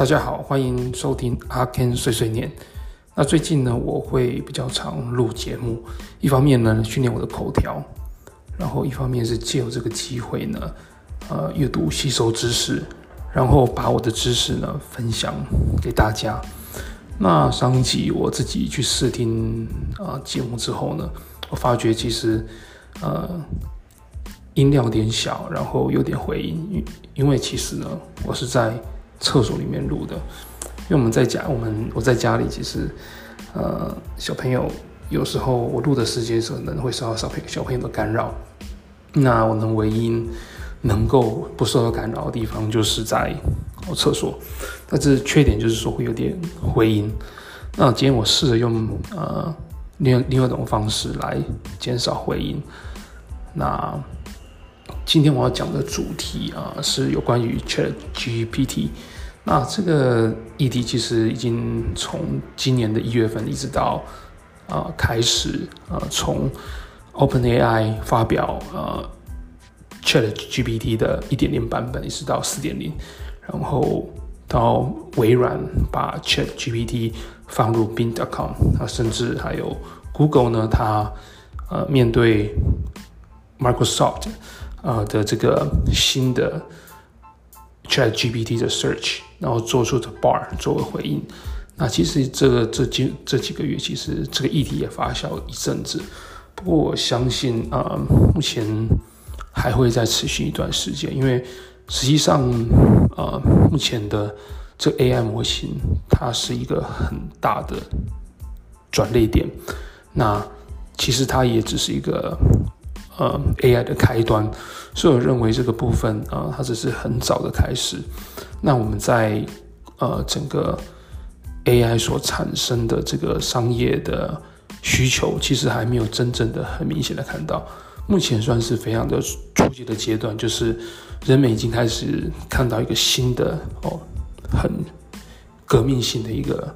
大家好，欢迎收听阿 Ken 碎碎念。那最近呢，我会比较常录节目，一方面呢训练我的口条，然后一方面是借由这个机会呢，呃，阅读吸收知识，然后把我的知识呢分享给大家。那上一集我自己去试听啊、节目之后呢，我发觉其实呃音量有点小，然后有点回音，因为其实呢我是在厕所里面录的，因为我们在家，我们我在家里其实呃小朋友有时候我录的时间可能会受到小朋小朋友的干扰，那我能唯一能够不受到干扰的地方就是在。厕所，但是缺点就是说会有点回音。那今天我试着用呃另另外一种方式来减少回音。那今天我要讲的主题啊、是有关于 ChatGPT。那这个议题其实已经从今年的一月份一直到啊、呃、开始啊、呃、从 OpenAI 发表呃 ChatGPT 的一点零版本一直到四点零。然后到微软把 ChatGPT 放入 Bing.com，啊，甚至还有 Google 呢，它呃面对 Microsoft 呃的这个新的 ChatGPT 的 Search，然后做出的 Bar 作为回应。那其实这个这几这几个月，其实这个议题也发酵一阵子。不过我相信啊、目前还会再持续一段时间，因为。实际上，呃，目前的这 AI 模型，它是一个很大的转捩点。那其实它也只是一个呃 AI 的开端，所以我认为这个部分啊、它只是很早的开始。那我们在呃整个 AI 所产生的这个商业的需求，其实还没有真正的很明显的看到。目前算是非常的初级的阶段，就是人们已经开始看到一个新的哦，很革命性的一个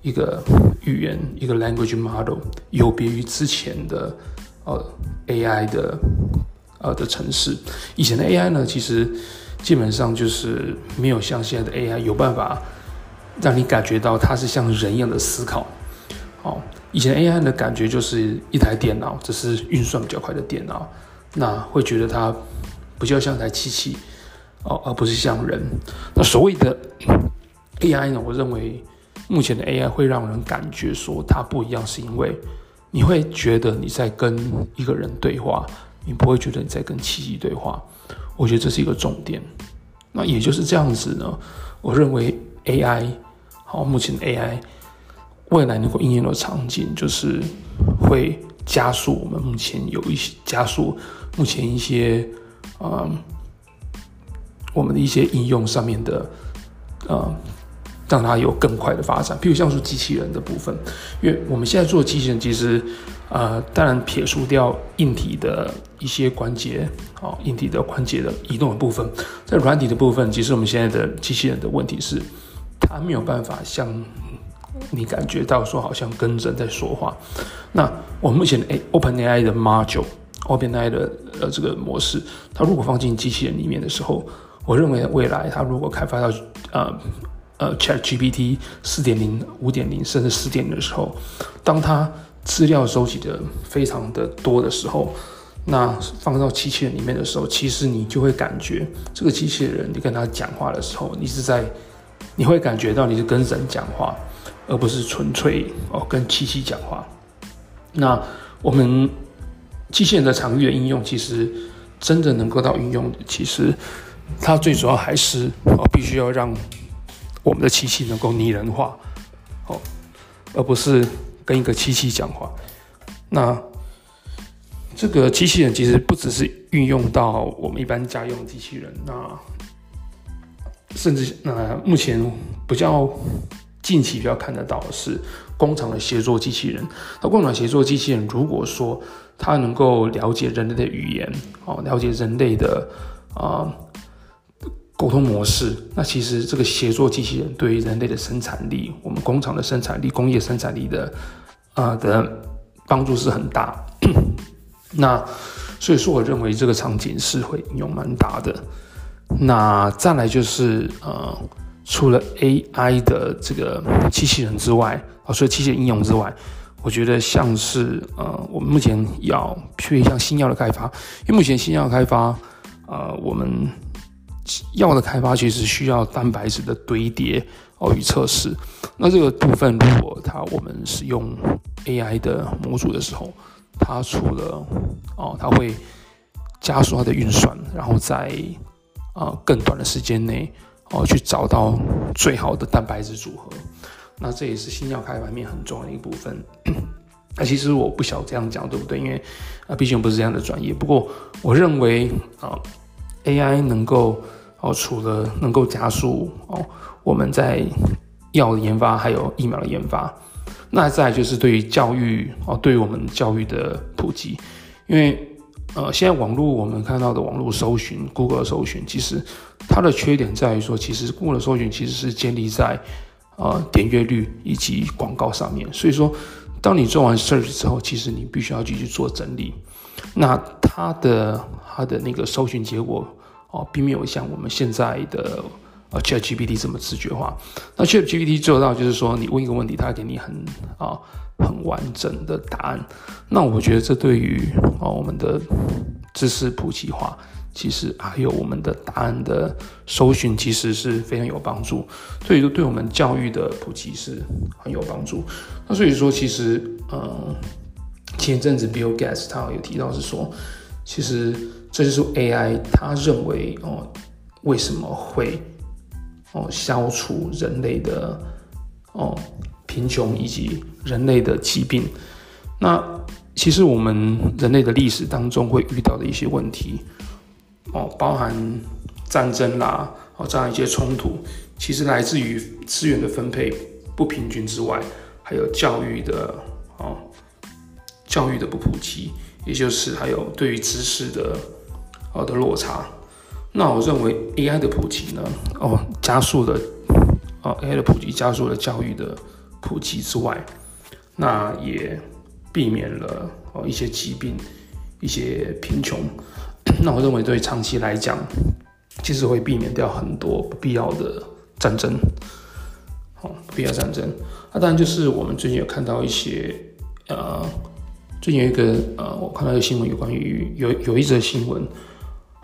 一个语言，一个 language model，有别于之前的呃 AI 的呃的城市。以前的 AI 呢，其实基本上就是没有像现在的 AI 有办法让你感觉到它是像人一样的思考，哦。以前 AI 的感觉就是一台电脑，只是运算比较快的电脑，那会觉得它比较像台机器哦，而不是像人。那所谓的 AI 呢，我认为目前的 AI 会让人感觉说它不一样，是因为你会觉得你在跟一个人对话，你不会觉得你在跟机器对话。我觉得这是一个重点。那也就是这样子呢，我认为 AI 好，目前 AI。未来能够应用的场景，就是会加速我们目前有一些加速目前一些嗯，我们的一些应用上面的嗯，让它有更快的发展。譬如像是机器人的部分，因为我们现在做机器人，其实呃，当然撇除掉硬体的一些关节，哦，硬体的关节的移动的部分，在软体的部分，其实我们现在的机器人的问题是，它没有办法像。你感觉到说好像跟人在说话，那我们目前的 OpenAI 的 module，OpenAI 的呃这个模式，它如果放进机器人里面的时候，我认为未来它如果开发到呃呃 ChatGPT 四点零、五点零甚至四点的时候，当它资料收集的非常的多的时候，那放到机器人里面的时候，其实你就会感觉这个机器人你跟他讲话的时候，你是在你会感觉到你是跟人讲话。而不是纯粹哦跟机器讲话。那我们机器人的场域的应用，其实真的能够到应用，其实它最主要还是哦必须要让我们的机器能够拟人化，哦，而不是跟一个机器讲话。那这个机器人其实不只是运用到我们一般家用机器人，那甚至那目前比较。近期比较看得到的是工厂的协作机器人。那工厂协作机器人，如果说它能够了解人类的语言，哦，了解人类的啊沟通模式，那其实这个协作机器人对于人类的生产力，我们工厂的生产力、工业生产力的啊的帮助是很大。那所以说，我认为这个场景是会应用蛮大的。那再来就是呃。除了 AI 的这个机器人之外，啊，除了机器人应用之外，我觉得像是呃，我们目前要譬如像新药的开发，因为目前新药开发，呃，我们药的开发其实需要蛋白质的堆叠哦与测试。那这个部分，如果它我们使用 AI 的模组的时候，它除了哦，它会加速它的运算，然后在啊、更短的时间内哦去找到最好的蛋白质组合。那这也是新药开发面很重要的一部分。那其实我不晓这样讲对不对，因为啊毕竟不是这样的专业。不过我认为啊、AI 能够哦除了能够加速哦我们在药的研发，还有疫苗的研发。那再就是对于教育哦，对于我们教育的普及，因为呃，现在网络我们看到的网络搜寻，Google 搜寻，其实它的缺点在于说，其实 Google 搜寻其实是建立在呃点阅率以及广告上面，所以说，当你做完 search 之后，其实你必须要继续做整理，那它的它的那个搜寻结果哦，并没有像我们现在的。啊，ChatGPT 这么直觉化，那 ChatGPT 做到就是说，你问一个问题，它给你很啊很完整的答案。那我觉得这对于啊我们的知识普及化，其实还有我们的答案的搜寻，其实是非常有帮助。所以说，对我们教育的普及是很有帮助。那所以说，其实嗯，前阵子 Bill Gates 他有提到是说，其实这就是 AI，他认为哦为什么会。哦，消除人类的哦贫穷以及人类的疾病。那其实我们人类的历史当中会遇到的一些问题，哦，包含战争啦，哦这样一些冲突，其实来自于资源的分配不平均之外，还有教育的哦教育的不普及，也就是还有对于知识的哦的落差。那我认为 AI 的普及呢，哦，加速了，哦，AI 的普及加速了教育的普及之外，那也避免了哦一些疾病、一些贫穷。那我认为对长期来讲，其实会避免掉很多不必要的战争，哦，不必要战争。那当然就是我们最近有看到一些，呃，最近有一个呃，我看到一个新闻，有关于有有一则新闻。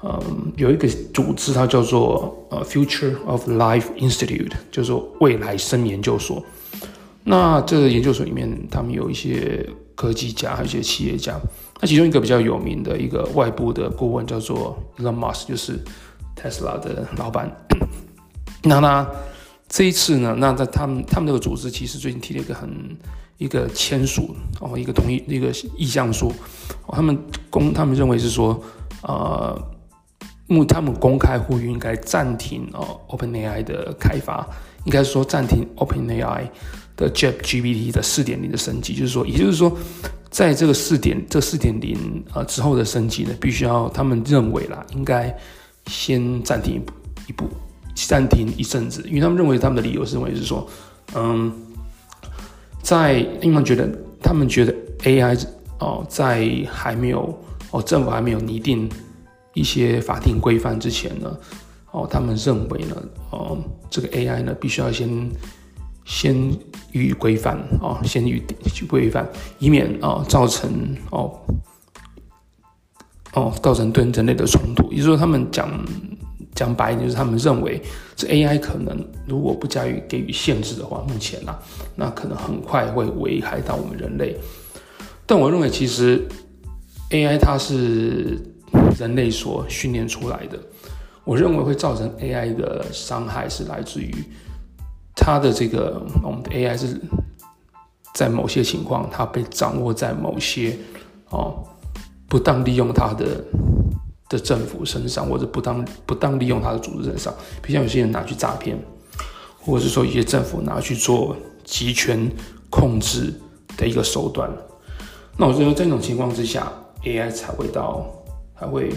嗯，有一个组织，它叫做呃 Future of Life Institute，就是未来生研究所。那这个研究所里面，他们有一些科技家，还有一些企业家。那其中一个比较有名的一个外部的顾问叫做 Elon Musk，就是 Tesla 的老板。那他这一次呢，那在他们他们这个组织其实最近提了一个很一个签署哦，一个同意一个意向书。他们公他们认为是说呃。目他们公开呼吁应该暂停哦，OpenAI 的开发，应该是说暂停 OpenAI 的 ChatGPT 的四点零的升级，就是说，也就是说，在这个四点这四点零啊之后的升级呢，必须要他们认为啦，应该先暂停一步，暂停一阵子，因为他们认为他们的理由是认为是说，嗯，在因为他们觉得他们觉得 AI 哦，在还没有哦政府还没有拟定。一些法定规范之前呢，哦，他们认为呢，哦，这个 AI 呢，必须要先先予以规范，哦，先予以规范，以免哦造成哦哦造成对人类的冲突。也就是说，他们讲讲白一点，就是他们认为这 AI 可能如果不加以给予限制的话，目前呢，那可能很快会危害到我们人类。但我认为，其实 AI 它是。人类所训练出来的，我认为会造成 AI 的伤害是来自于它的这个我们的 AI 是在某些情况，它被掌握在某些哦不当利用它的的政府身上，或者不当不当利用它的组织身上，比如像有些人拿去诈骗，或者是说一些政府拿去做集权控制的一个手段。那我认为这种情况之下，AI 才会到。还会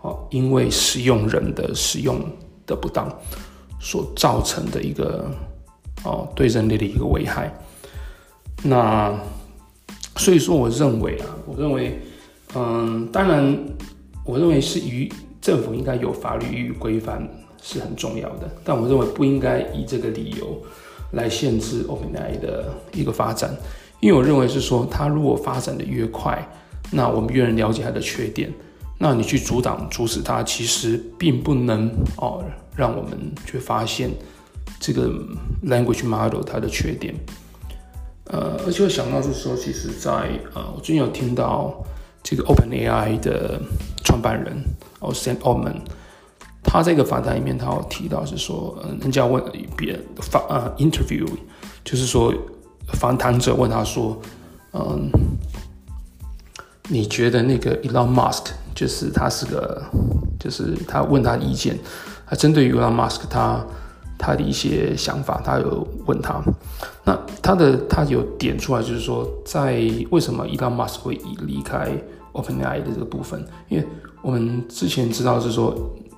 哦，因为使用人的使用的不当所造成的一个哦，对人类的一个危害。那所以说，我认为啊，我认为，嗯，当然，我认为是与政府应该有法律予以规范，是很重要的。但我认为不应该以这个理由来限制 OpenAI 的一个发展，因为我认为是说，它如果发展的越快，那我们越能了解它的缺点。那你去阻挡、阻止它，其实并不能哦，让我们去发现这个 language model 它的缺点。呃，而且我想到就是说，其实在，呃，我最近有听到这个 OpenAI 的创办人哦，Sam Altman，他这个访谈里面，他有提到是说，呃，人家问别人访呃 interview，就是说访谈者问他说，嗯、你觉得那个 Elon Musk，就是他是个，就是他问他意见，他针对于 Elon Musk 他。他的一些想法，他有问他，那他的他有点出来，就是说，在为什么 Elon Musk 会离开 OpenAI 的这个部分，因为我们之前知道是说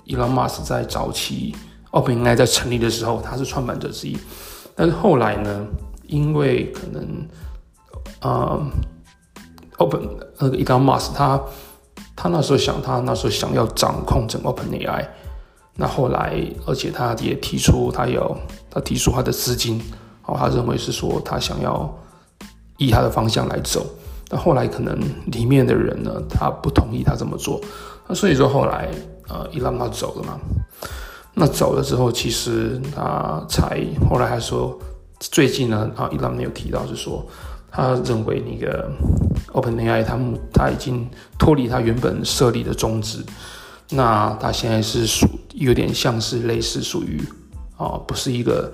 ，Elon Musk 在早期 OpenAI 在成立的时候，他是创办者之一，但是后来呢，因为可能，呃，Open 那个 Elon Musk 他他那时候想，他那时候想要掌控整个 OpenAI。那后来，而且他也提出，他有他提出他的资金，哦，他认为是说他想要以他的方向来走。那后来可能里面的人呢，他不同意他这么做。那所以说后来，呃，伊朗他走了嘛。那走了之后，其实他才后来还说，最近呢，啊，伊朗没有提到是说，他认为那个 OpenAI 他他已经脱离他原本设立的宗旨。那他现在是属有点像是类似属于啊，不是一个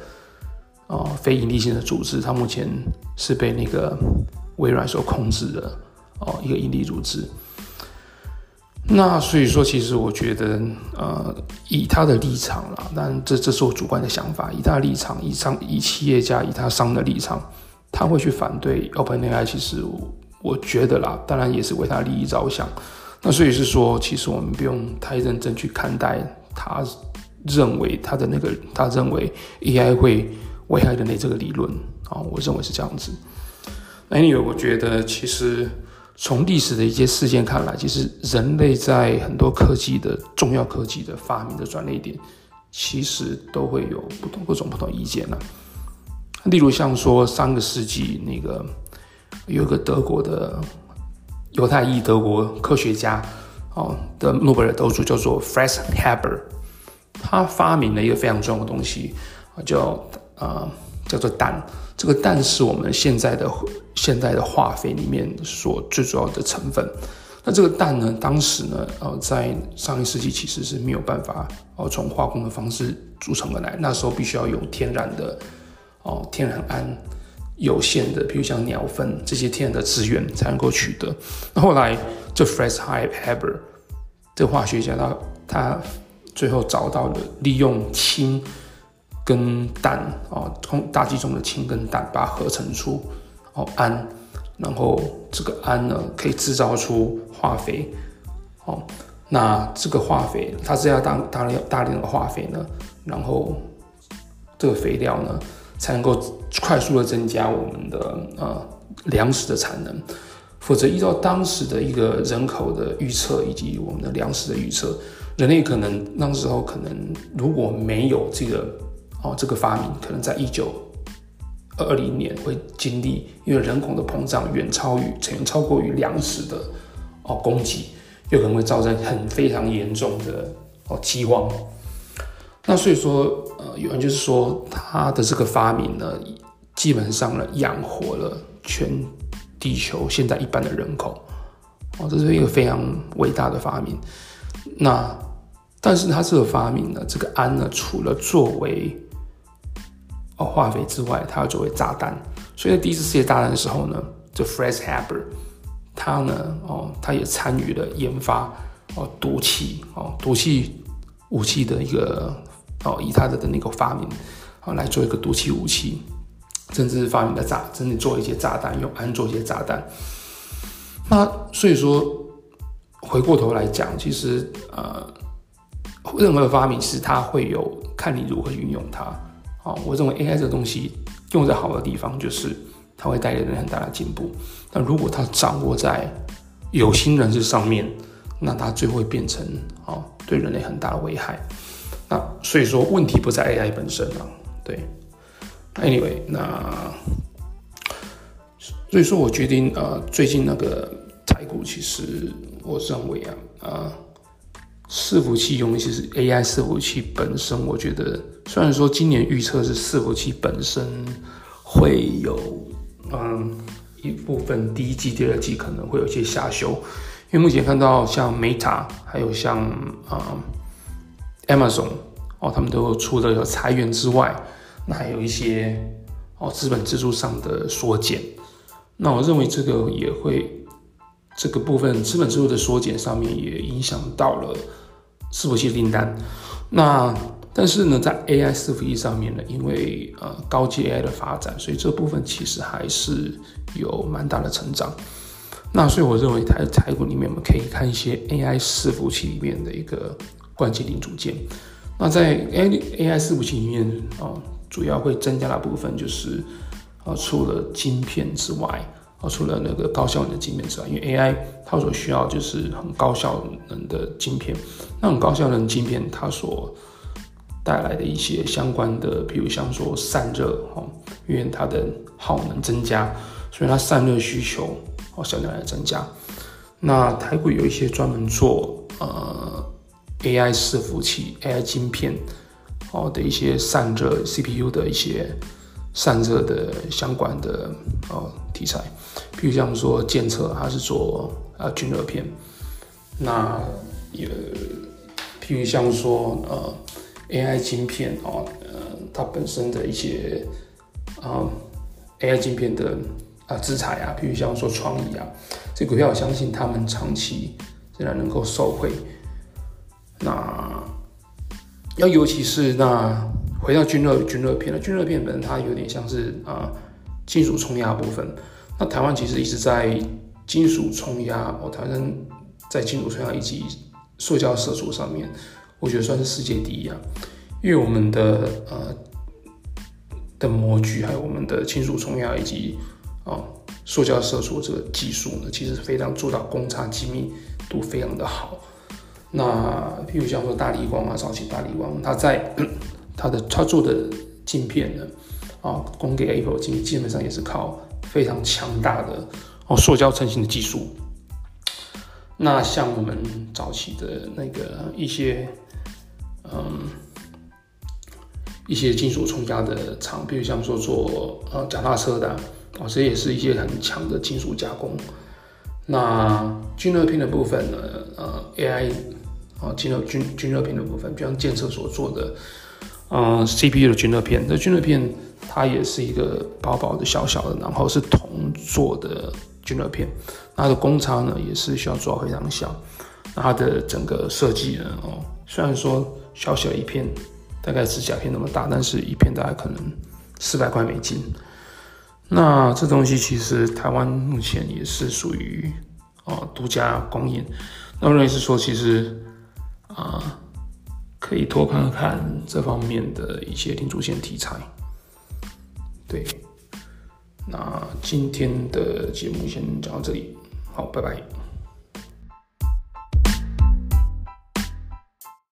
啊非营利性的组织，他目前是被那个微软所控制的哦一个营利组织。那所以说，其实我觉得呃，以他的立场啦，但这这是我主观的想法，以他的立场，以商以企业家以他商的立场，他会去反对 OpenAI，其实我，觉得啦，当然也是为他利益着想。那所以是说，其实我们不用太认真去看待他认为他的那个，他认为 AI 会危害人类这个理论啊，我认为是这样子。那因为我觉得，其实从历史的一些事件看来，其实人类在很多科技的重要科技的发明的转捩点，其实都会有不同各种不同意见呢。例如像说上个世纪那个有个德国的。犹太裔德国科学家，哦的诺贝尔得主叫做 Franz Haber，他发明了一个非常重要的东西，叫呃叫做氮。这个氮是我们现在的现在的化肥里面所最主要的成分。那这个氮呢，当时呢，呃，在上一世纪其实是没有办法哦从化工的方式组成而来，那时候必须要有天然的哦天然氨。有限的，比如像鸟粪这些天然的资源才能够取得。那后来，这 Franz Haber 这化学家，他他最后找到了利用氢跟氮啊，大气中的氢跟氮，把它合成出哦氨，然后这个氨呢可以制造出化肥。哦，那这个化肥，它是要大大量大量的化肥呢，然后这个肥料呢。才能够快速的增加我们的呃粮食的产能，否则依照当时的一个人口的预测以及我们的粮食的预测，人类可能那时候可能如果没有这个哦这个发明，可能在一九二零年会经历，因为人口的膨胀远超于远超过于粮食的哦供给，有可能会造成很非常严重的哦饥荒。那所以说，呃，有人就是说，他的这个发明呢，基本上呢，养活了全地球现在一半的人口，哦，这是一个非常伟大的发明。那，但是他这个发明呢，这个氨呢，除了作为哦化肥之外，它要作为炸弹。所以在第一次世界大战的时候呢，这 f r e s h Haber 他呢，哦，他也参与了研发哦毒气哦毒气武器的一个。哦，以他的的那个发明，来做一个毒气武器，甚至发明的炸，甚至做一些炸弹，用安做一些炸弹。那所以说，回过头来讲，其实呃，任何的发明是它会有看你如何运用它。啊，我认为 AI 这个东西用在好的地方，就是它会带给人很大的进步。但如果它掌握在有心人士上面，那它最后会变成啊，对人类很大的危害。那所以说问题不在 AI 本身啊，对。Anyway，那所以说我决定呃，最近那个台股其实我认为啊啊，伺服器用其实 AI 伺服器本身，我觉得虽然说今年预测是伺服器本身会有嗯一部分第一季、第二季可能会有一些下修，因为目前看到像 Meta 还有像啊、嗯、Amazon 哦，他们都除了有裁员之外。那还有一些哦，资本支出上的缩减，那我认为这个也会这个部分资本支出的缩减上面也影响到了伺服器订单。那但是呢，在 AI 伺服器上面呢，因为呃高阶 AI 的发展，所以这部分其实还是有蛮大的成长。那所以我认为台台股里面我们可以看一些 AI 伺服器里面的一个关键零组件。那在 AI AI 伺服器里面啊。主要会增加的部分就是，啊，除了晶片之外，啊，除了那个高效能的晶片之外，因为 AI 它所需要就是很高效能的晶片，那种高效能晶片它所带来的一些相关的，比如像说散热，哦，因为它的耗能增加，所以它散热需求哦相对来增加。那台股有一些专门做呃 AI 伺服器、AI 晶片。哦的一些散热 CPU 的一些散热的相关的哦题材，比如像说鉴测，它是做呃均热片，那也譬如像说呃 AI 晶片哦，呃它本身的一些啊、AI 晶片的啊资材啊，譬如像说创意啊，这股票我相信他们长期仍然能够受惠，要尤其是那回到军热军热片了，军热片本身它有点像是啊、金属冲压部分。那台湾其实一直在金属冲压哦，台湾在金属冲压以及塑胶射出上面，我觉得算是世界第一啊。因为我们的呃的模具，还有我们的金属冲压以及啊、塑胶射出这个技术呢，其实非常做到公差精密度非常的好。那譬如像说大立光啊，早期大立光，它在 它的它做的镜片呢，啊，供给 Apple 基基本上也是靠非常强大的哦塑胶成型的技术。那像我们早期的那个一些嗯一些金属冲压的厂，比如像说做呃脚踏车的啊，这也是一些很强的金属加工。那均热片的部分呢，呃 AI。啊，进热均均热片的部分，比方鉴测所做的，嗯、呃、CPU 的均热片，那均热片它也是一个薄薄的、小小的，然后是铜做的均热片，它的公差呢也是需要做到非常小，那它的整个设计呢，哦，虽然说小小一片，大概指甲片那么大，但是一片大概可能四百块美金，那这东西其实台湾目前也是属于啊独家供应，那我认为是说其实。啊，可以多看看这方面的一些零主线题材。对，那今天的节目先讲到这里，好，拜拜。